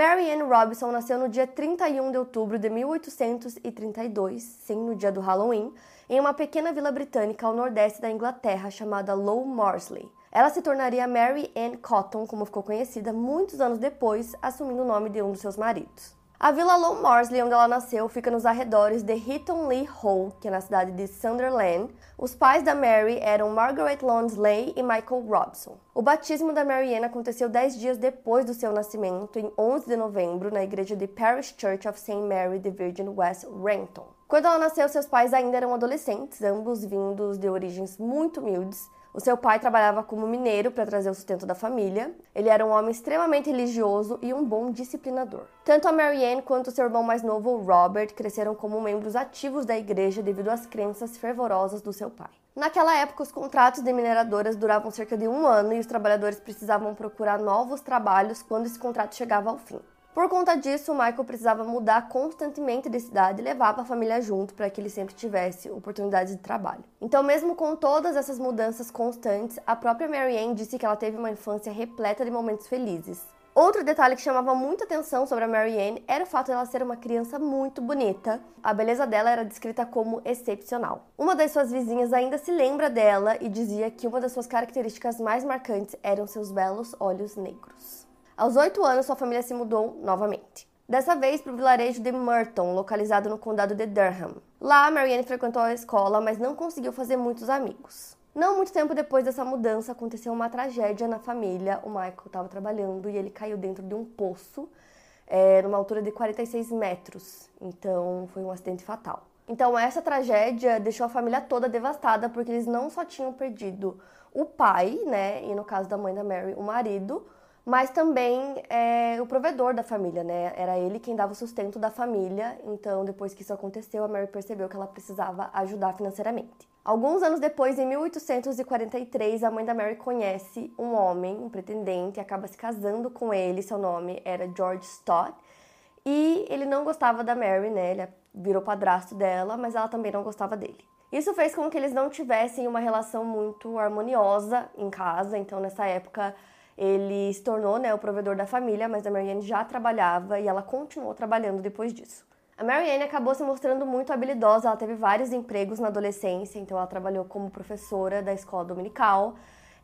Mary Ann Robinson nasceu no dia 31 de outubro de 1832, sim, no dia do Halloween, em uma pequena vila britânica ao nordeste da Inglaterra chamada Low Morsley. Ela se tornaria Mary Ann Cotton, como ficou conhecida, muitos anos depois, assumindo o nome de um dos seus maridos. A Vila Low Morsley, onde ela nasceu, fica nos arredores de Hitton Lee Hall, que é na cidade de Sunderland. Os pais da Mary eram Margaret Lonsley e Michael Robson. O batismo da Mary Ann aconteceu dez dias depois do seu nascimento, em 11 de novembro, na igreja de Parish Church of St. Mary the Virgin West Renton. Quando ela nasceu, seus pais ainda eram adolescentes, ambos vindos de origens muito humildes. O seu pai trabalhava como mineiro para trazer o sustento da família. Ele era um homem extremamente religioso e um bom disciplinador. Tanto a Marianne quanto seu irmão mais novo, Robert, cresceram como membros ativos da igreja devido às crenças fervorosas do seu pai. Naquela época, os contratos de mineradoras duravam cerca de um ano e os trabalhadores precisavam procurar novos trabalhos quando esse contrato chegava ao fim. Por conta disso, Michael precisava mudar constantemente de cidade e levava a família junto para que ele sempre tivesse oportunidades de trabalho. Então, mesmo com todas essas mudanças constantes, a própria Marianne disse que ela teve uma infância repleta de momentos felizes. Outro detalhe que chamava muita atenção sobre a Marianne era o fato de ela ser uma criança muito bonita. A beleza dela era descrita como excepcional. Uma das suas vizinhas ainda se lembra dela e dizia que uma das suas características mais marcantes eram seus belos olhos negros. Aos oito anos, sua família se mudou novamente. Dessa vez para o vilarejo de Merton, localizado no condado de Durham. Lá, Marianne frequentou a escola, mas não conseguiu fazer muitos amigos. Não muito tempo depois dessa mudança, aconteceu uma tragédia na família. O Michael estava trabalhando e ele caiu dentro de um poço, é, numa altura de 46 metros. Então, foi um acidente fatal. Então, essa tragédia deixou a família toda devastada, porque eles não só tinham perdido o pai, né, e no caso da mãe da Mary, o marido, mas também é, o provedor da família, né? Era ele quem dava o sustento da família. Então, depois que isso aconteceu, a Mary percebeu que ela precisava ajudar financeiramente. Alguns anos depois, em 1843, a mãe da Mary conhece um homem, um pretendente, e acaba se casando com ele. Seu nome era George Stott. E ele não gostava da Mary, né? Ele virou padrasto dela, mas ela também não gostava dele. Isso fez com que eles não tivessem uma relação muito harmoniosa em casa. Então, nessa época, ele se tornou né, o provedor da família, mas a Marianne já trabalhava e ela continuou trabalhando depois disso. A Marianne acabou se mostrando muito habilidosa, ela teve vários empregos na adolescência, então ela trabalhou como professora da escola dominical,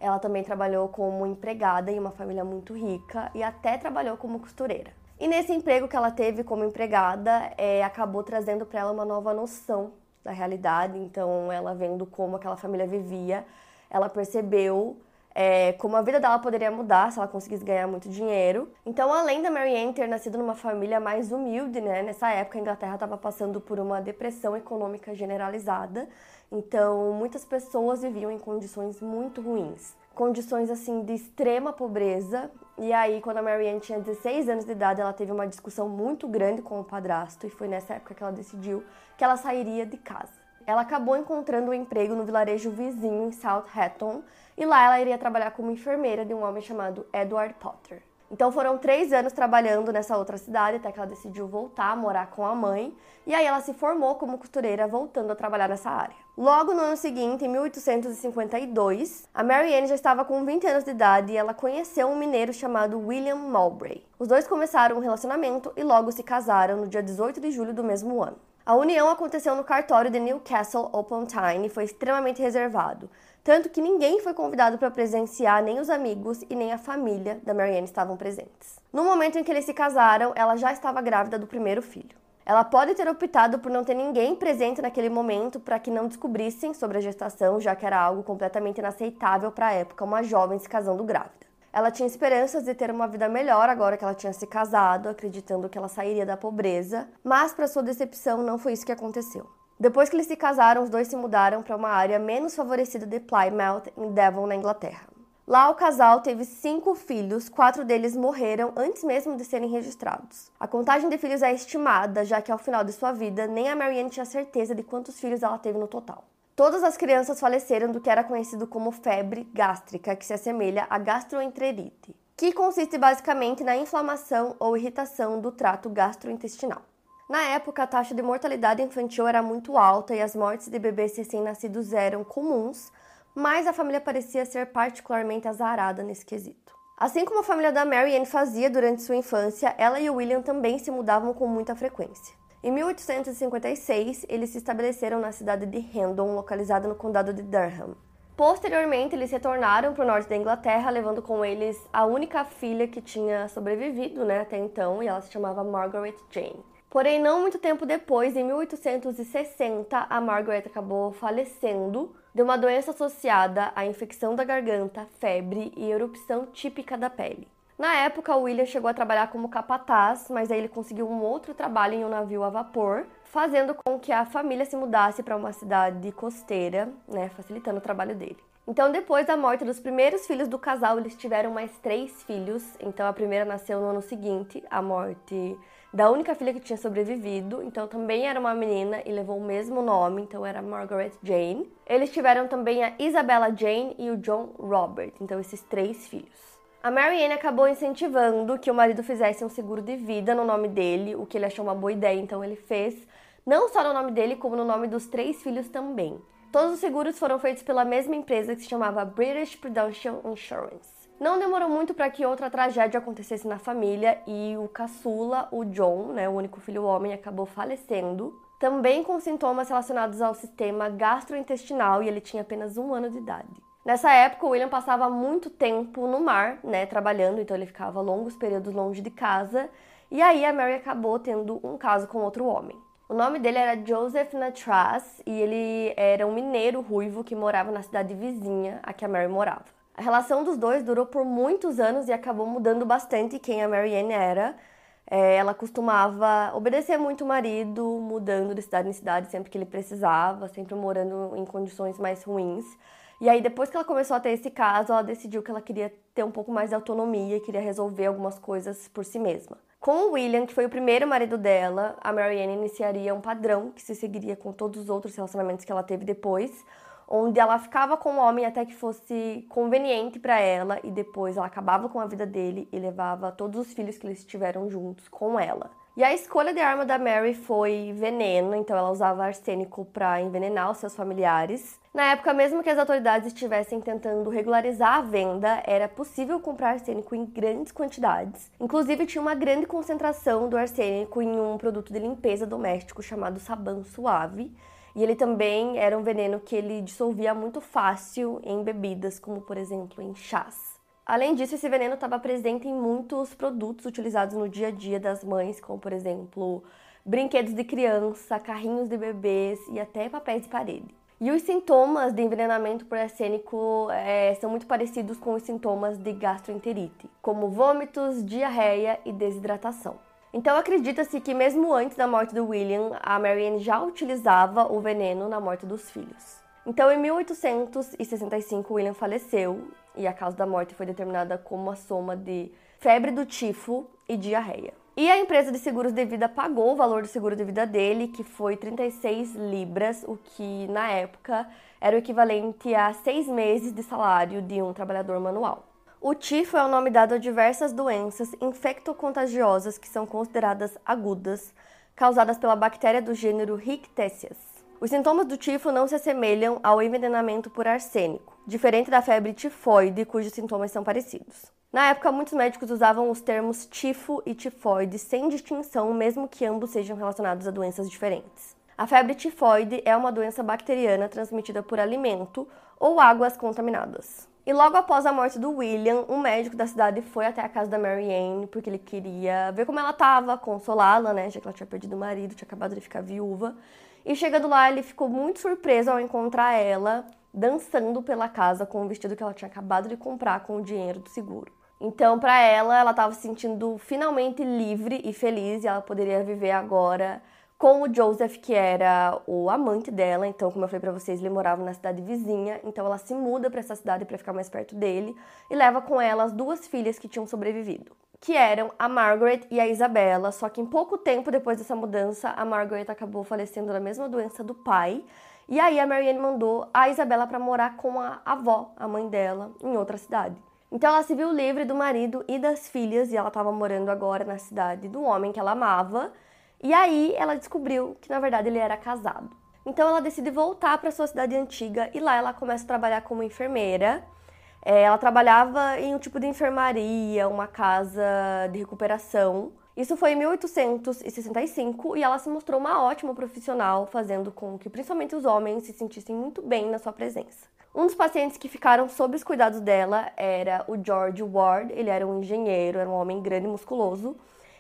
ela também trabalhou como empregada em uma família muito rica e até trabalhou como costureira. E nesse emprego que ela teve como empregada, é, acabou trazendo para ela uma nova noção da realidade. Então, ela vendo como aquela família vivia, ela percebeu é, como a vida dela poderia mudar se ela conseguisse ganhar muito dinheiro. Então, além da Marianne ter nascido numa família mais humilde, né, nessa época a Inglaterra estava passando por uma depressão econômica generalizada, então muitas pessoas viviam em condições muito ruins. Condições assim de extrema pobreza. E aí, quando a Marianne tinha 16 anos de idade, ela teve uma discussão muito grande com o padrasto, e foi nessa época que ela decidiu que ela sairia de casa ela acabou encontrando um emprego no vilarejo vizinho em Southampton e lá ela iria trabalhar como enfermeira de um homem chamado Edward Potter. Então foram três anos trabalhando nessa outra cidade até que ela decidiu voltar a morar com a mãe e aí ela se formou como costureira voltando a trabalhar nessa área. Logo no ano seguinte, em 1852, a Marianne já estava com 20 anos de idade e ela conheceu um mineiro chamado William Mowbray. Os dois começaram um relacionamento e logo se casaram no dia 18 de julho do mesmo ano. A união aconteceu no cartório de Newcastle upon Tyne e foi extremamente reservado, tanto que ninguém foi convidado para presenciar, nem os amigos e nem a família da Marianne estavam presentes. No momento em que eles se casaram, ela já estava grávida do primeiro filho. Ela pode ter optado por não ter ninguém presente naquele momento para que não descobrissem sobre a gestação, já que era algo completamente inaceitável para a época uma jovem se casando grávida. Ela tinha esperanças de ter uma vida melhor agora que ela tinha se casado, acreditando que ela sairia da pobreza, mas para sua decepção não foi isso que aconteceu. Depois que eles se casaram, os dois se mudaram para uma área menos favorecida de Plymouth, em Devon, na Inglaterra. Lá, o casal teve cinco filhos, quatro deles morreram antes mesmo de serem registrados. A contagem de filhos é estimada, já que ao final de sua vida, nem a Marianne tinha certeza de quantos filhos ela teve no total. Todas as crianças faleceram do que era conhecido como febre gástrica, que se assemelha à gastroenterite, que consiste basicamente na inflamação ou irritação do trato gastrointestinal. Na época, a taxa de mortalidade infantil era muito alta e as mortes de bebês recém-nascidos eram comuns, mas a família parecia ser particularmente azarada nesse quesito. Assim como a família da Mary Ann fazia durante sua infância, ela e William também se mudavam com muita frequência. Em 1856, eles se estabeleceram na cidade de Hendon, localizada no condado de Durham. Posteriormente, eles retornaram para o norte da Inglaterra, levando com eles a única filha que tinha sobrevivido né, até então, e ela se chamava Margaret Jane. Porém, não muito tempo depois, em 1860, a Margaret acabou falecendo de uma doença associada à infecção da garganta, febre e erupção típica da pele. Na época, o William chegou a trabalhar como capataz, mas aí ele conseguiu um outro trabalho em um navio a vapor, fazendo com que a família se mudasse para uma cidade costeira, né, facilitando o trabalho dele. Então, depois da morte dos primeiros filhos do casal, eles tiveram mais três filhos. Então, a primeira nasceu no ano seguinte, a morte da única filha que tinha sobrevivido, então também era uma menina e levou o mesmo nome, então era Margaret Jane. Eles tiveram também a Isabella Jane e o John Robert, então esses três filhos. A Marianne acabou incentivando que o marido fizesse um seguro de vida no nome dele, o que ele achou uma boa ideia, então ele fez, não só no nome dele, como no nome dos três filhos também. Todos os seguros foram feitos pela mesma empresa que se chamava British Prudential Insurance. Não demorou muito para que outra tragédia acontecesse na família e o caçula, o John, né, o único filho homem, acabou falecendo, também com sintomas relacionados ao sistema gastrointestinal e ele tinha apenas um ano de idade. Nessa época, o William passava muito tempo no mar, né, trabalhando, então ele ficava longos períodos longe de casa. E aí a Mary acabou tendo um caso com outro homem. O nome dele era Joseph Natras e ele era um mineiro ruivo que morava na cidade vizinha a que a Mary morava. A relação dos dois durou por muitos anos e acabou mudando bastante quem a Marianne era. É, ela costumava obedecer muito o marido, mudando de cidade em cidade sempre que ele precisava, sempre morando em condições mais ruins. E aí, depois que ela começou a ter esse caso, ela decidiu que ela queria ter um pouco mais de autonomia, queria resolver algumas coisas por si mesma. Com o William, que foi o primeiro marido dela, a Marianne iniciaria um padrão que se seguiria com todos os outros relacionamentos que ela teve depois, onde ela ficava com o homem até que fosse conveniente para ela e depois ela acabava com a vida dele e levava todos os filhos que eles tiveram juntos com ela. E a escolha de arma da Mary foi veneno, então ela usava arsênico para envenenar os seus familiares. Na época, mesmo que as autoridades estivessem tentando regularizar a venda, era possível comprar arsênico em grandes quantidades. Inclusive, tinha uma grande concentração do arsênico em um produto de limpeza doméstico chamado sabão suave, e ele também era um veneno que ele dissolvia muito fácil em bebidas, como por exemplo em chás. Além disso, esse veneno estava presente em muitos produtos utilizados no dia a dia das mães, como por exemplo brinquedos de criança, carrinhos de bebês e até papéis de parede. E os sintomas de envenenamento por arsênico é, são muito parecidos com os sintomas de gastroenterite, como vômitos, diarreia e desidratação. Então acredita-se que mesmo antes da morte do William, a Marianne já utilizava o veneno na morte dos filhos. Então em 1865 William faleceu e a causa da morte foi determinada como a soma de febre do tifo e diarreia. E a empresa de seguros de vida pagou o valor do seguro de vida dele, que foi 36 libras, o que na época era o equivalente a seis meses de salário de um trabalhador manual. O tifo é o nome dado a diversas doenças infectocontagiosas que são consideradas agudas, causadas pela bactéria do gênero Rickettsia. Os sintomas do tifo não se assemelham ao envenenamento por arsênico, diferente da febre tifoide, cujos sintomas são parecidos. Na época, muitos médicos usavam os termos tifo e tifoide sem distinção, mesmo que ambos sejam relacionados a doenças diferentes. A febre tifoide é uma doença bacteriana transmitida por alimento ou águas contaminadas. E logo após a morte do William, um médico da cidade foi até a casa da Mary Ann porque ele queria ver como ela estava, consolá-la, né, já que ela tinha perdido o marido, tinha acabado de ficar viúva. E chegando lá, ele ficou muito surpreso ao encontrar ela dançando pela casa com o vestido que ela tinha acabado de comprar com o dinheiro do seguro. Então, para ela, ela estava se sentindo finalmente livre e feliz e ela poderia viver agora com o Joseph, que era o amante dela. Então, como eu falei para vocês, ele morava na cidade vizinha. Então, ela se muda para essa cidade para ficar mais perto dele e leva com ela as duas filhas que tinham sobrevivido, que eram a Margaret e a Isabella. Só que em pouco tempo depois dessa mudança, a Margaret acabou falecendo da mesma doença do pai. E aí a Marianne mandou a Isabella para morar com a avó, a mãe dela, em outra cidade. Então ela se viu livre do marido e das filhas e ela estava morando agora na cidade do homem que ela amava. E aí ela descobriu que na verdade ele era casado. Então ela decide voltar para sua cidade antiga e lá ela começa a trabalhar como enfermeira. É, ela trabalhava em um tipo de enfermaria, uma casa de recuperação. Isso foi em 1865 e ela se mostrou uma ótima profissional, fazendo com que principalmente os homens se sentissem muito bem na sua presença. Um dos pacientes que ficaram sob os cuidados dela era o George Ward. Ele era um engenheiro, era um homem grande e musculoso.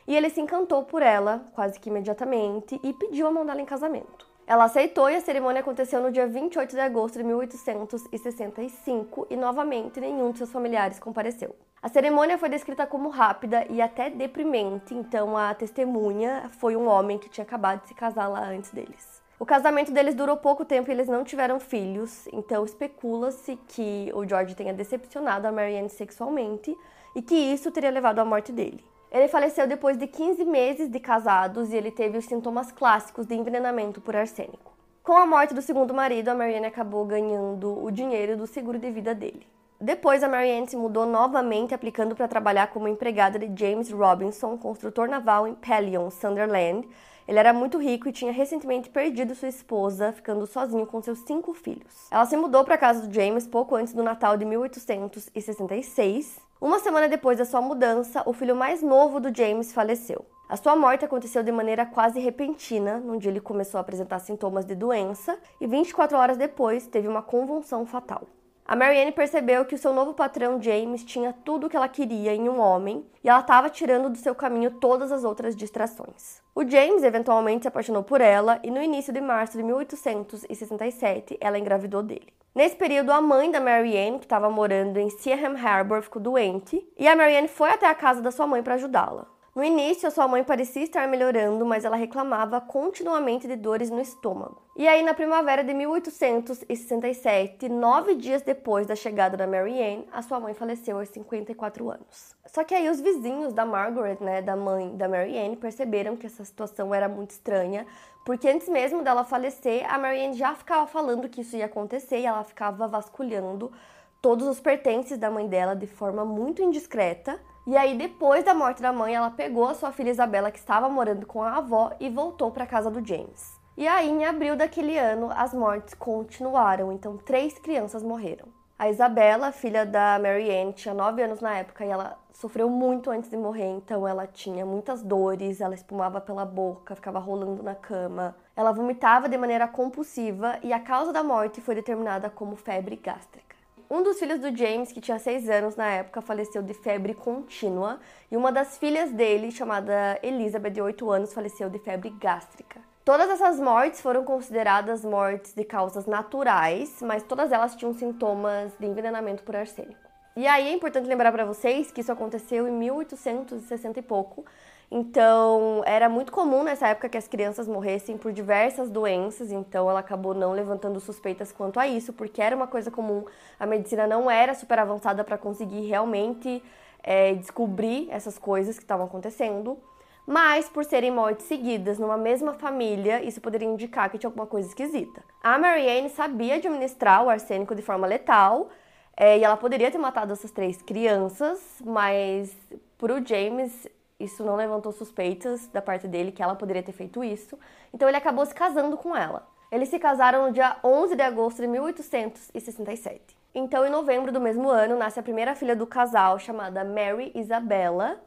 E ele se encantou por ela quase que imediatamente e pediu a mão dela em casamento. Ela aceitou e a cerimônia aconteceu no dia 28 de agosto de 1865 e novamente nenhum de seus familiares compareceu. A cerimônia foi descrita como rápida e até deprimente, então a testemunha foi um homem que tinha acabado de se casar lá antes deles. O casamento deles durou pouco tempo e eles não tiveram filhos, então especula-se que o George tenha decepcionado a Marianne sexualmente e que isso teria levado à morte dele. Ele faleceu depois de 15 meses de casados e ele teve os sintomas clássicos de envenenamento por arsênico. Com a morte do segundo marido, a Marianne acabou ganhando o dinheiro do seguro de vida dele. Depois, a Marianne se mudou novamente, aplicando para trabalhar como empregada de James Robinson, construtor naval em Pelion, Sunderland, ele era muito rico e tinha recentemente perdido sua esposa, ficando sozinho com seus cinco filhos. Ela se mudou para a casa do James pouco antes do Natal de 1866. Uma semana depois da sua mudança, o filho mais novo do James faleceu. A sua morte aconteceu de maneira quase repentina, num dia ele começou a apresentar sintomas de doença e 24 horas depois teve uma convulsão fatal. A Marianne percebeu que o seu novo patrão James tinha tudo o que ela queria em um homem e ela estava tirando do seu caminho todas as outras distrações. O James eventualmente se apaixonou por ela e no início de março de 1867 ela engravidou dele. Nesse período, a mãe da Marianne, que estava morando em Seaham Harbor, ficou doente e a Marianne foi até a casa da sua mãe para ajudá-la. No início, a sua mãe parecia estar melhorando, mas ela reclamava continuamente de dores no estômago. E aí, na primavera de 1867, nove dias depois da chegada da Mary Ann, a sua mãe faleceu aos 54 anos. Só que aí os vizinhos da Margaret, né, da mãe da Mary Ann, perceberam que essa situação era muito estranha, porque antes mesmo dela falecer, a Mary Ann já ficava falando que isso ia acontecer e ela ficava vasculhando todos os pertences da mãe dela de forma muito indiscreta. E aí, depois da morte da mãe, ela pegou a sua filha Isabela, que estava morando com a avó, e voltou para casa do James. E aí, em abril daquele ano, as mortes continuaram, então três crianças morreram. A Isabela, filha da Mary Ann, tinha 9 anos na época e ela sofreu muito antes de morrer, então ela tinha muitas dores, ela espumava pela boca, ficava rolando na cama. Ela vomitava de maneira compulsiva e a causa da morte foi determinada como febre gástrica. Um dos filhos do James, que tinha 6 anos na época, faleceu de febre contínua, e uma das filhas dele, chamada Elizabeth, de 8 anos, faleceu de febre gástrica. Todas essas mortes foram consideradas mortes de causas naturais, mas todas elas tinham sintomas de envenenamento por arsênico. E aí é importante lembrar para vocês que isso aconteceu em 1860 e pouco, então, era muito comum nessa época que as crianças morressem por diversas doenças, então ela acabou não levantando suspeitas quanto a isso, porque era uma coisa comum. A medicina não era super avançada para conseguir realmente é, descobrir essas coisas que estavam acontecendo. Mas, por serem mortes seguidas numa mesma família, isso poderia indicar que tinha alguma coisa esquisita. A Marianne sabia administrar o arsênico de forma letal, é, e ela poderia ter matado essas três crianças, mas para o James isso não levantou suspeitas da parte dele que ela poderia ter feito isso. Então ele acabou se casando com ela. Eles se casaram no dia 11 de agosto de 1867. Então, em novembro do mesmo ano, nasce a primeira filha do casal, chamada Mary Isabella.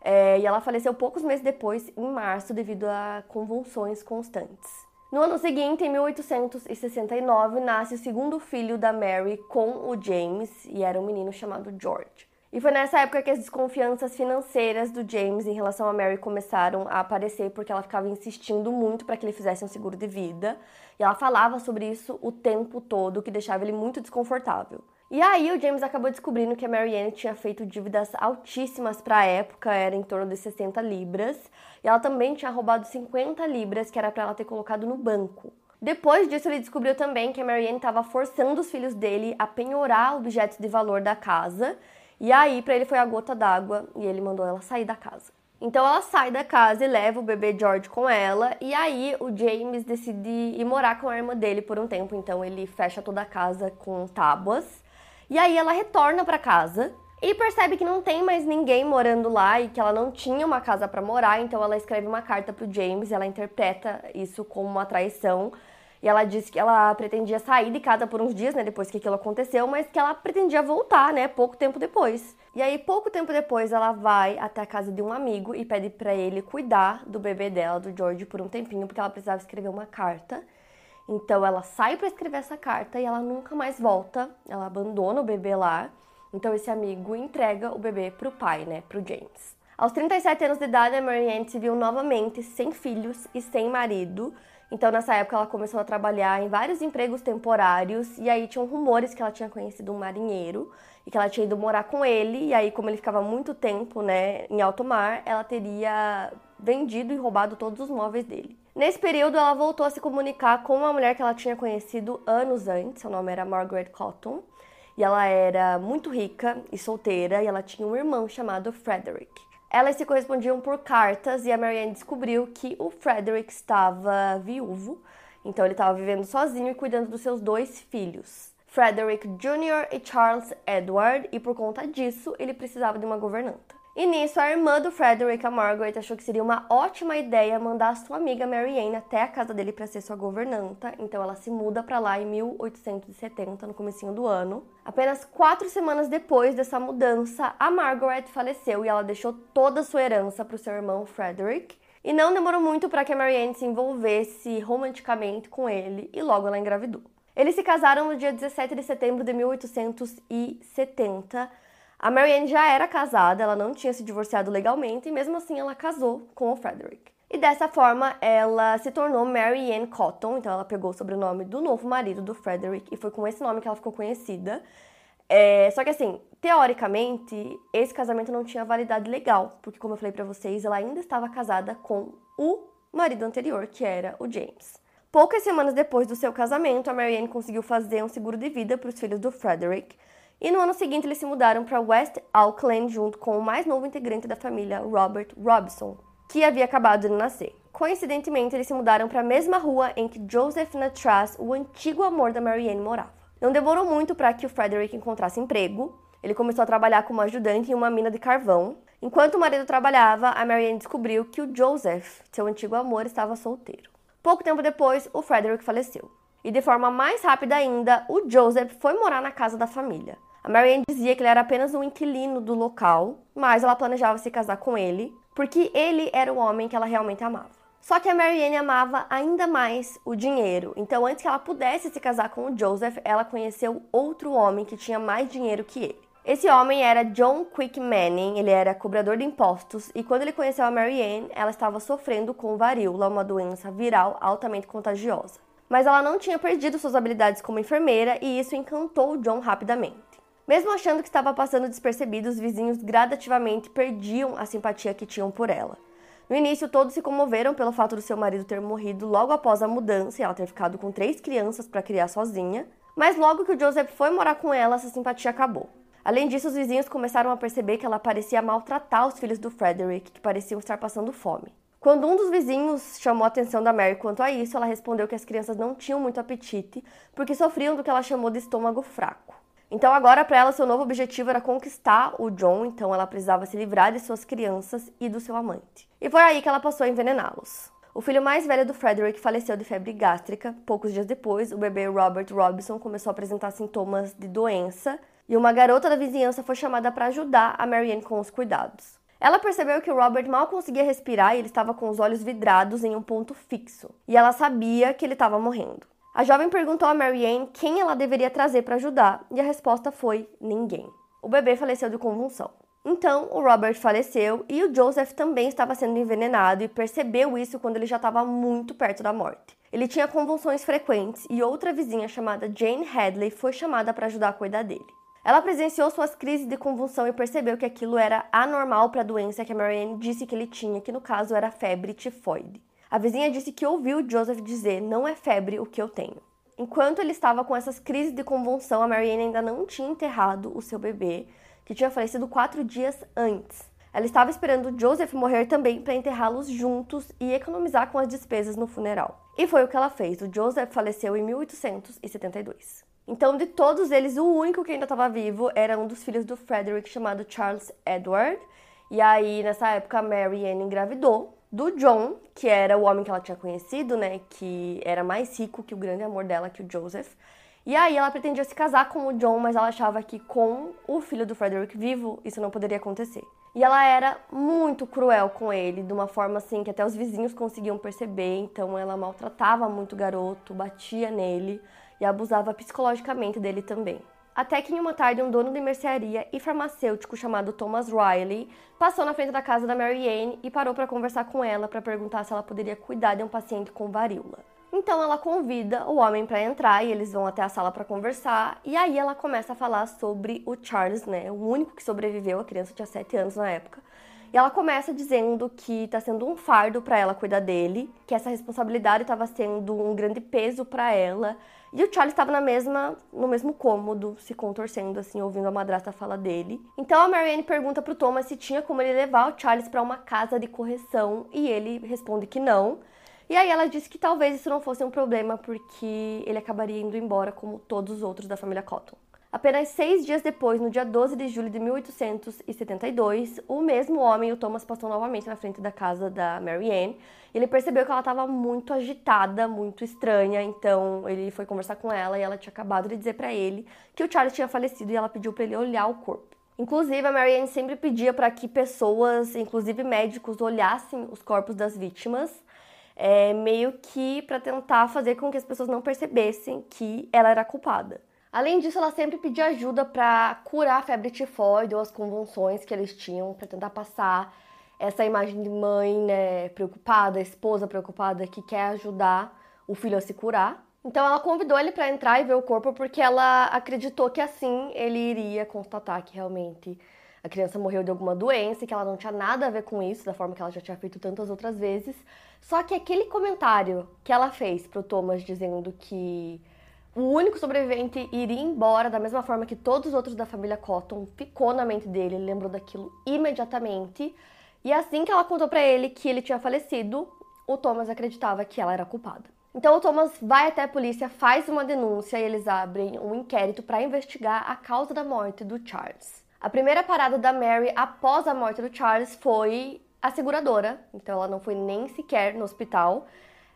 É, e ela faleceu poucos meses depois, em março, devido a convulsões constantes. No ano seguinte, em 1869, nasce o segundo filho da Mary com o James, e era um menino chamado George. E foi nessa época que as desconfianças financeiras do James em relação a Mary começaram a aparecer, porque ela ficava insistindo muito para que ele fizesse um seguro de vida. E ela falava sobre isso o tempo todo, o que deixava ele muito desconfortável. E aí o James acabou descobrindo que a Marianne tinha feito dívidas altíssimas para a época, era em torno de 60 libras, e ela também tinha roubado 50 libras que era para ela ter colocado no banco. Depois disso, ele descobriu também que a Marianne estava forçando os filhos dele a penhorar objetos de valor da casa, e aí para ele foi a gota d'água e ele mandou ela sair da casa. Então ela sai da casa e leva o bebê George com ela, e aí o James decide ir morar com a irmã dele por um tempo, então ele fecha toda a casa com tábuas e aí ela retorna para casa e percebe que não tem mais ninguém morando lá e que ela não tinha uma casa para morar, então ela escreve uma carta pro James, ela interpreta isso como uma traição. E ela diz que ela pretendia sair de casa por uns dias, né, depois que aquilo aconteceu, mas que ela pretendia voltar, né, pouco tempo depois. E aí, pouco tempo depois, ela vai até a casa de um amigo e pede para ele cuidar do bebê dela, do George, por um tempinho, porque ela precisava escrever uma carta. Então ela sai para escrever essa carta e ela nunca mais volta, ela abandona o bebê lá. Então esse amigo entrega o bebê pro pai, né, pro James. Aos 37 anos de idade, a Marianne se viu novamente sem filhos e sem marido. Então nessa época ela começou a trabalhar em vários empregos temporários e aí tinham rumores que ela tinha conhecido um marinheiro e que ela tinha ido morar com ele e aí como ele ficava muito tempo, né, em alto mar, ela teria vendido e roubado todos os móveis dele. Nesse período, ela voltou a se comunicar com uma mulher que ela tinha conhecido anos antes, seu nome era Margaret Cotton, e ela era muito rica e solteira, e ela tinha um irmão chamado Frederick. Elas se correspondiam por cartas e a Marianne descobriu que o Frederick estava viúvo, então ele estava vivendo sozinho e cuidando dos seus dois filhos, Frederick Jr. e Charles Edward, e por conta disso ele precisava de uma governanta. E nisso, a irmã do Frederick, a Margaret, achou que seria uma ótima ideia mandar a sua amiga Mary Anne até a casa dele para ser sua governanta. Então ela se muda para lá em 1870, no comecinho do ano. Apenas quatro semanas depois dessa mudança, a Margaret faleceu e ela deixou toda a sua herança para o seu irmão Frederick. E não demorou muito para que a Mary Anne se envolvesse romanticamente com ele e logo ela engravidou. Eles se casaram no dia 17 de setembro de 1870 a Marianne já era casada, ela não tinha se divorciado legalmente e mesmo assim ela casou com o Frederick. E dessa forma ela se tornou Mary Ann Cotton, então ela pegou o sobrenome do novo marido do Frederick e foi com esse nome que ela ficou conhecida. É, só que assim, teoricamente, esse casamento não tinha validade legal, porque como eu falei para vocês, ela ainda estava casada com o marido anterior, que era o James. Poucas semanas depois do seu casamento, a Marianne conseguiu fazer um seguro de vida para os filhos do Frederick, e no ano seguinte eles se mudaram para West Auckland junto com o mais novo integrante da família, Robert Robson, que havia acabado de nascer. Coincidentemente, eles se mudaram para a mesma rua em que Joseph Natras, o antigo amor da Marianne, morava. Não demorou muito para que o Frederick encontrasse emprego. Ele começou a trabalhar como ajudante em uma mina de carvão. Enquanto o marido trabalhava, a Marianne descobriu que o Joseph, seu antigo amor, estava solteiro. Pouco tempo depois, o Frederick faleceu. E de forma mais rápida ainda, o Joseph foi morar na casa da família. A Marianne dizia que ele era apenas um inquilino do local, mas ela planejava se casar com ele, porque ele era o homem que ela realmente amava. Só que a Marianne amava ainda mais o dinheiro, então antes que ela pudesse se casar com o Joseph, ela conheceu outro homem que tinha mais dinheiro que ele. Esse homem era John Quick Manning, ele era cobrador de impostos, e quando ele conheceu a Marianne, ela estava sofrendo com varíola, uma doença viral altamente contagiosa. Mas ela não tinha perdido suas habilidades como enfermeira e isso encantou John rapidamente. Mesmo achando que estava passando despercebido, os vizinhos gradativamente perdiam a simpatia que tinham por ela. No início, todos se comoveram pelo fato do seu marido ter morrido logo após a mudança e ela ter ficado com três crianças para criar sozinha, mas logo que o Joseph foi morar com ela, essa simpatia acabou. Além disso, os vizinhos começaram a perceber que ela parecia maltratar os filhos do Frederick, que pareciam estar passando fome. Quando um dos vizinhos chamou a atenção da Mary quanto a isso, ela respondeu que as crianças não tinham muito apetite porque sofriam do que ela chamou de estômago fraco. Então agora para ela seu novo objetivo era conquistar o John, então ela precisava se livrar de suas crianças e do seu amante. E foi aí que ela passou a envenená-los. O filho mais velho do Frederick faleceu de febre gástrica. Poucos dias depois, o bebê Robert Robinson começou a apresentar sintomas de doença e uma garota da vizinhança foi chamada para ajudar a Marianne com os cuidados. Ela percebeu que o Robert mal conseguia respirar e ele estava com os olhos vidrados em um ponto fixo, e ela sabia que ele estava morrendo. A jovem perguntou a Marianne quem ela deveria trazer para ajudar e a resposta foi ninguém. O bebê faleceu de convulsão. Então, o Robert faleceu e o Joseph também estava sendo envenenado e percebeu isso quando ele já estava muito perto da morte. Ele tinha convulsões frequentes e outra vizinha chamada Jane Hadley foi chamada para ajudar a cuidar dele. Ela presenciou suas crises de convulsão e percebeu que aquilo era anormal para a doença que a Marianne disse que ele tinha, que no caso era febre tifoide. A vizinha disse que ouviu Joseph dizer: Não é febre o que eu tenho. Enquanto ele estava com essas crises de convulsão, a Marianne ainda não tinha enterrado o seu bebê, que tinha falecido quatro dias antes. Ela estava esperando Joseph morrer também para enterrá-los juntos e economizar com as despesas no funeral. E foi o que ela fez. O Joseph faleceu em 1872. Então, de todos eles, o único que ainda estava vivo era um dos filhos do Frederick, chamado Charles Edward. E aí, nessa época, Mary Ann engravidou do John, que era o homem que ela tinha conhecido, né? Que era mais rico que o grande amor dela, que o Joseph. E aí ela pretendia se casar com o John, mas ela achava que com o filho do Frederick vivo, isso não poderia acontecer. E ela era muito cruel com ele, de uma forma assim que até os vizinhos conseguiam perceber. Então ela maltratava muito o garoto, batia nele e abusava psicologicamente dele também. Até que em uma tarde, um dono de mercearia e farmacêutico chamado Thomas Riley passou na frente da casa da Mary Ann e parou para conversar com ela para perguntar se ela poderia cuidar de um paciente com varíola. Então ela convida o homem para entrar e eles vão até a sala para conversar. E aí ela começa a falar sobre o Charles, né? O único que sobreviveu, a criança tinha 7 anos na época. E ela começa dizendo que está sendo um fardo para ela cuidar dele, que essa responsabilidade estava sendo um grande peso para ela. E o Charles estava na mesma, no mesmo cômodo, se contorcendo assim, ouvindo a madrasta falar dele. Então a Marianne pergunta pro Thomas se tinha como ele levar o Charles para uma casa de correção e ele responde que não. E aí ela disse que talvez isso não fosse um problema porque ele acabaria indo embora como todos os outros da família Cotton. Apenas seis dias depois, no dia 12 de julho de 1872, o mesmo homem, o Thomas, passou novamente na frente da casa da Mary Ann. Ele percebeu que ela estava muito agitada, muito estranha, então ele foi conversar com ela e ela tinha acabado de dizer para ele que o Charles tinha falecido e ela pediu para ele olhar o corpo. Inclusive, a Mary Ann sempre pedia para que pessoas, inclusive médicos, olhassem os corpos das vítimas, é, meio que para tentar fazer com que as pessoas não percebessem que ela era culpada. Além disso, ela sempre pedia ajuda para curar a febre tifoide ou as convulsões que eles tinham, para tentar passar essa imagem de mãe né, preocupada, esposa preocupada que quer ajudar o filho a se curar. Então ela convidou ele para entrar e ver o corpo porque ela acreditou que assim ele iria constatar que realmente a criança morreu de alguma doença e que ela não tinha nada a ver com isso, da forma que ela já tinha feito tantas outras vezes. Só que aquele comentário que ela fez pro Thomas dizendo que o único sobrevivente iria embora da mesma forma que todos os outros da família Cotton ficou na mente dele, ele lembrou daquilo imediatamente. E assim que ela contou para ele que ele tinha falecido, o Thomas acreditava que ela era culpada. Então o Thomas vai até a polícia, faz uma denúncia e eles abrem um inquérito para investigar a causa da morte do Charles. A primeira parada da Mary após a morte do Charles foi a seguradora, então ela não foi nem sequer no hospital.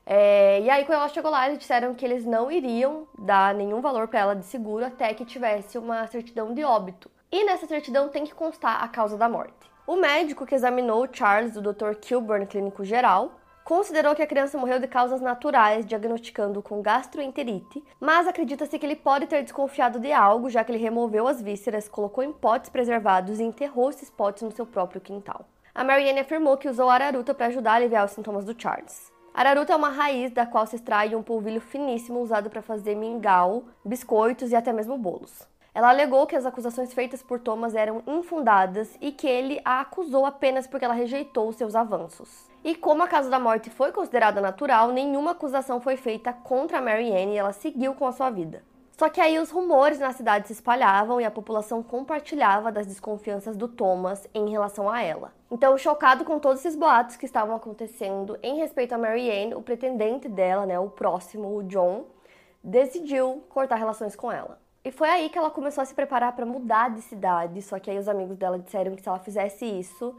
É, e aí, quando ela chegou lá, eles disseram que eles não iriam dar nenhum valor para ela de seguro até que tivesse uma certidão de óbito. E nessa certidão tem que constar a causa da morte. O médico que examinou Charles, o Dr. Kilburn, clínico geral, considerou que a criança morreu de causas naturais, diagnosticando com gastroenterite, mas acredita-se que ele pode ter desconfiado de algo, já que ele removeu as vísceras, colocou em potes preservados e enterrou esses potes no seu próprio quintal. A Marianne afirmou que usou araruta para ajudar a aliviar os sintomas do Charles. Araruta é uma raiz da qual se extrai um polvilho finíssimo usado para fazer mingau, biscoitos e até mesmo bolos. Ela alegou que as acusações feitas por Thomas eram infundadas e que ele a acusou apenas porque ela rejeitou seus avanços. E como a causa da morte foi considerada natural, nenhuma acusação foi feita contra Mary Ann e ela seguiu com a sua vida. Só que aí os rumores na cidade se espalhavam e a população compartilhava das desconfianças do Thomas em relação a ela. Então, chocado com todos esses boatos que estavam acontecendo em respeito a Mary Ann, o pretendente dela, né, o próximo, o John, decidiu cortar relações com ela. E foi aí que ela começou a se preparar para mudar de cidade, só que aí os amigos dela disseram que se ela fizesse isso,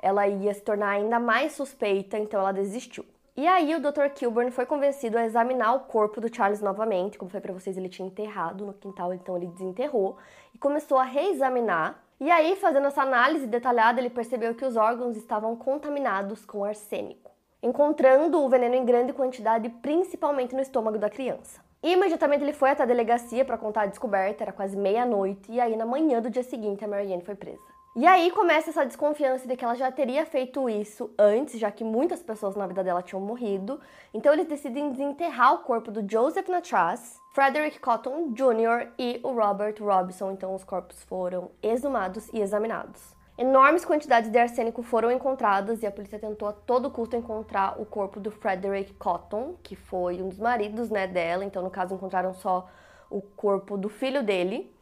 ela ia se tornar ainda mais suspeita, então ela desistiu. E aí o Dr. Kilburn foi convencido a examinar o corpo do Charles novamente. Como foi para vocês, ele tinha enterrado no quintal, então ele desenterrou e começou a reexaminar. E aí, fazendo essa análise detalhada, ele percebeu que os órgãos estavam contaminados com arsênico, encontrando o veneno em grande quantidade, principalmente no estômago da criança. E imediatamente ele foi até a delegacia para contar a descoberta, era quase meia-noite, e aí na manhã do dia seguinte a Marianne foi presa. E aí começa essa desconfiança de que ela já teria feito isso antes, já que muitas pessoas na vida dela tinham morrido. Então eles decidem desenterrar o corpo do Joseph Natras, Frederick Cotton Jr. e o Robert Robson. Então os corpos foram exumados e examinados. Enormes quantidades de arsênico foram encontradas e a polícia tentou a todo custo encontrar o corpo do Frederick Cotton, que foi um dos maridos né, dela. Então, no caso, encontraram só o corpo do filho dele.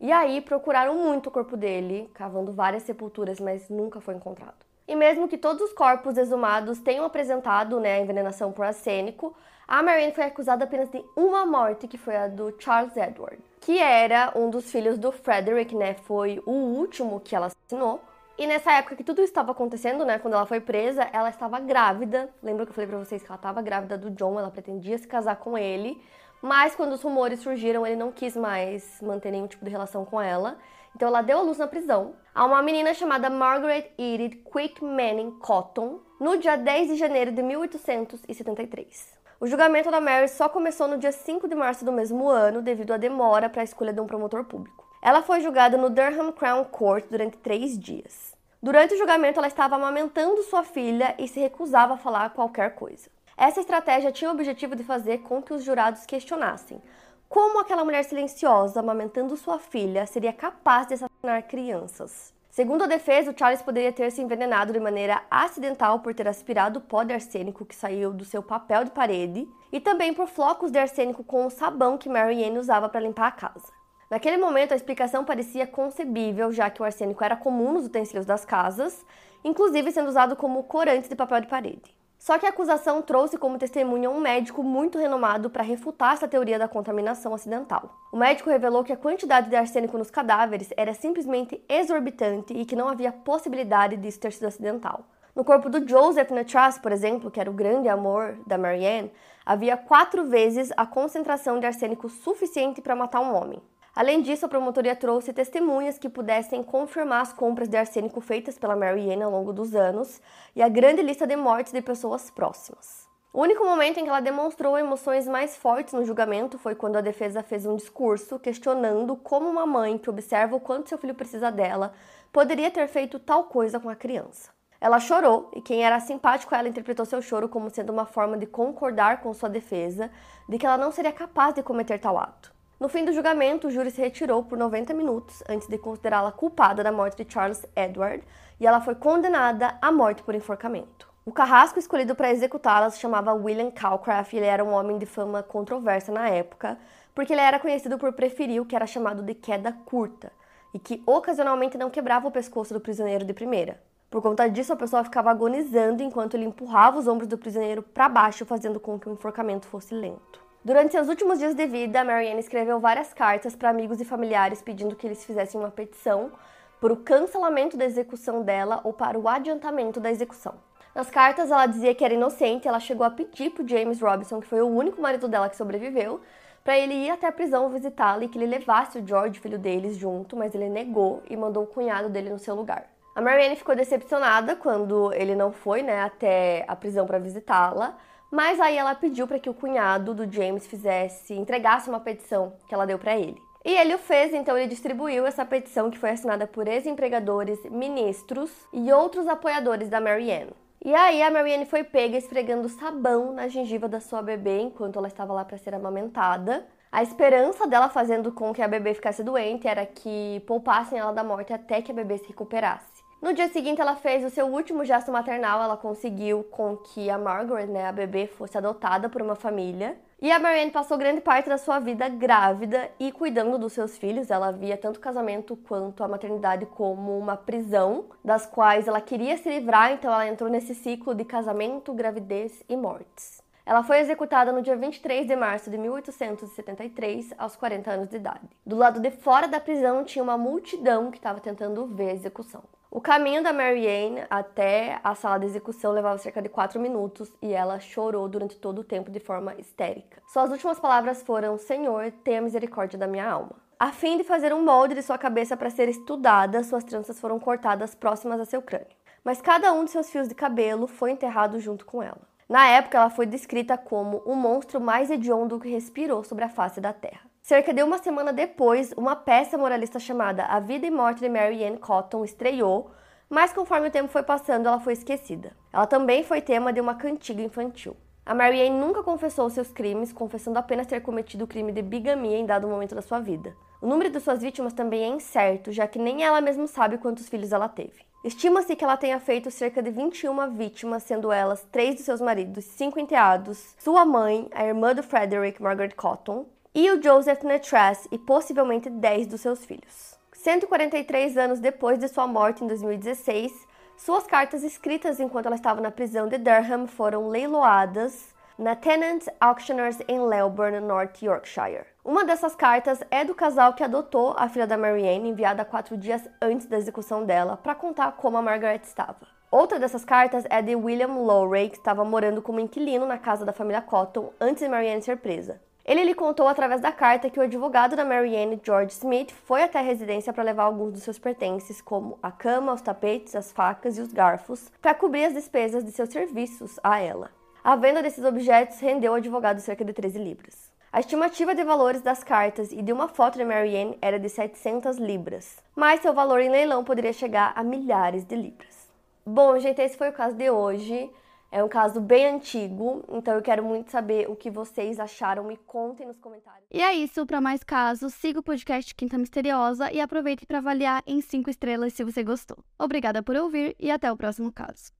E aí procuraram muito o corpo dele, cavando várias sepulturas, mas nunca foi encontrado. E mesmo que todos os corpos exumados tenham apresentado né, a envenenação por arsênico, a Marianne foi acusada apenas de uma morte, que foi a do Charles Edward, que era um dos filhos do Frederick, né? Foi o último que ela assassinou. E nessa época que tudo estava acontecendo, né, quando ela foi presa, ela estava grávida. Lembra que eu falei para vocês que ela estava grávida do John, ela pretendia se casar com ele. Mas quando os rumores surgiram, ele não quis mais manter nenhum tipo de relação com ela. Então ela deu a luz na prisão a uma menina chamada Margaret Edith Quick Manning Cotton no dia 10 de janeiro de 1873. O julgamento da Mary só começou no dia 5 de março do mesmo ano, devido à demora para a escolha de um promotor público. Ela foi julgada no Durham Crown Court durante três dias. Durante o julgamento, ela estava amamentando sua filha e se recusava a falar qualquer coisa. Essa estratégia tinha o objetivo de fazer com que os jurados questionassem como aquela mulher silenciosa, amamentando sua filha, seria capaz de assassinar crianças. Segundo a defesa, o Charles poderia ter se envenenado de maneira acidental por ter aspirado o pó de arsênico que saiu do seu papel de parede e também por flocos de arsênico com o sabão que Mary Ann usava para limpar a casa. Naquele momento, a explicação parecia concebível, já que o arsênico era comum nos utensílios das casas, inclusive sendo usado como corante de papel de parede. Só que a acusação trouxe como testemunha um médico muito renomado para refutar essa teoria da contaminação acidental. O médico revelou que a quantidade de arsênico nos cadáveres era simplesmente exorbitante e que não havia possibilidade disso ter sido acidental. No corpo do Joseph Natras, por exemplo, que era o grande amor da Marianne, havia quatro vezes a concentração de arsênico suficiente para matar um homem. Além disso, a promotoria trouxe testemunhas que pudessem confirmar as compras de arsênico feitas pela Mary Ann ao longo dos anos e a grande lista de mortes de pessoas próximas. O único momento em que ela demonstrou emoções mais fortes no julgamento foi quando a defesa fez um discurso questionando como uma mãe que observa o quanto seu filho precisa dela poderia ter feito tal coisa com a criança. Ela chorou e quem era simpático a ela interpretou seu choro como sendo uma forma de concordar com sua defesa de que ela não seria capaz de cometer tal ato. No fim do julgamento, o júri se retirou por 90 minutos antes de considerá-la culpada da morte de Charles Edward e ela foi condenada à morte por enforcamento. O carrasco escolhido para executá-la se chamava William Calcraft e ele era um homem de fama controversa na época, porque ele era conhecido por preferir o que era chamado de queda curta e que ocasionalmente não quebrava o pescoço do prisioneiro de primeira. Por conta disso, a pessoa ficava agonizando enquanto ele empurrava os ombros do prisioneiro para baixo, fazendo com que o enforcamento fosse lento. Durante seus últimos dias de vida, Marianne escreveu várias cartas para amigos e familiares pedindo que eles fizessem uma petição por o cancelamento da execução dela ou para o adiantamento da execução. Nas cartas, ela dizia que era inocente ela chegou a pedir para James Robinson, que foi o único marido dela que sobreviveu, para ele ir até a prisão visitá-la e que ele levasse o George, filho deles, junto, mas ele negou e mandou o cunhado dele no seu lugar. A Marianne ficou decepcionada quando ele não foi né, até a prisão para visitá-la, mas aí ela pediu para que o cunhado do James fizesse, entregasse uma petição que ela deu para ele. E ele o fez, então ele distribuiu essa petição que foi assinada por ex-empregadores, ministros e outros apoiadores da Marianne. E aí a Marianne foi pega esfregando sabão na gengiva da sua bebê enquanto ela estava lá para ser amamentada. A esperança dela fazendo com que a bebê ficasse doente era que poupassem ela da morte até que a bebê se recuperasse. No dia seguinte, ela fez o seu último gesto maternal. Ela conseguiu com que a Margaret, né, a bebê, fosse adotada por uma família. E a Marianne passou grande parte da sua vida grávida e cuidando dos seus filhos. Ela via tanto o casamento quanto a maternidade como uma prisão, das quais ela queria se livrar, então ela entrou nesse ciclo de casamento, gravidez e mortes. Ela foi executada no dia 23 de março de 1873, aos 40 anos de idade. Do lado de fora da prisão tinha uma multidão que estava tentando ver a execução. O caminho da Marianne até a sala de execução levava cerca de 4 minutos e ela chorou durante todo o tempo de forma histérica. Suas últimas palavras foram: Senhor, tenha misericórdia da minha alma. A fim de fazer um molde de sua cabeça para ser estudada, suas tranças foram cortadas próximas a seu crânio. Mas cada um de seus fios de cabelo foi enterrado junto com ela. Na época, ela foi descrita como o monstro mais hediondo que respirou sobre a face da terra. Cerca de uma semana depois, uma peça moralista chamada A Vida e Morte de Mary Ann Cotton estreou, mas conforme o tempo foi passando, ela foi esquecida. Ela também foi tema de uma cantiga infantil. A Mary Ann nunca confessou seus crimes, confessando apenas ter cometido o crime de bigamia em dado momento da sua vida. O número de suas vítimas também é incerto, já que nem ela mesma sabe quantos filhos ela teve. Estima-se que ela tenha feito cerca de 21 vítimas, sendo elas três de seus maridos, cinco enteados, sua mãe, a irmã do Frederick, Margaret Cotton, e o Joseph Netras e possivelmente 10 dos seus filhos. 143 anos depois de sua morte em 2016, suas cartas escritas enquanto ela estava na prisão de Durham foram leiloadas na Tenant Auctioneers em Lelburn, North Yorkshire. Uma dessas cartas é do casal que adotou a filha da Marianne, enviada quatro dias antes da execução dela, para contar como a Margaret estava. Outra dessas cartas é de William Lowray, que estava morando como inquilino na casa da família Cotton antes de Marianne ser presa. Ele lhe contou através da carta que o advogado da Marianne, George Smith, foi até a residência para levar alguns dos seus pertences, como a cama, os tapetes, as facas e os garfos, para cobrir as despesas de seus serviços a ela. A venda desses objetos rendeu ao advogado cerca de 13 libras. A estimativa de valores das cartas e de uma foto de Marianne era de 700 libras, mas seu valor em leilão poderia chegar a milhares de libras. Bom, gente, esse foi o caso de hoje. É um caso bem antigo, então eu quero muito saber o que vocês acharam. Me contem nos comentários. E é isso, para mais casos, siga o podcast Quinta Misteriosa e aproveite para avaliar em 5 estrelas se você gostou. Obrigada por ouvir e até o próximo caso.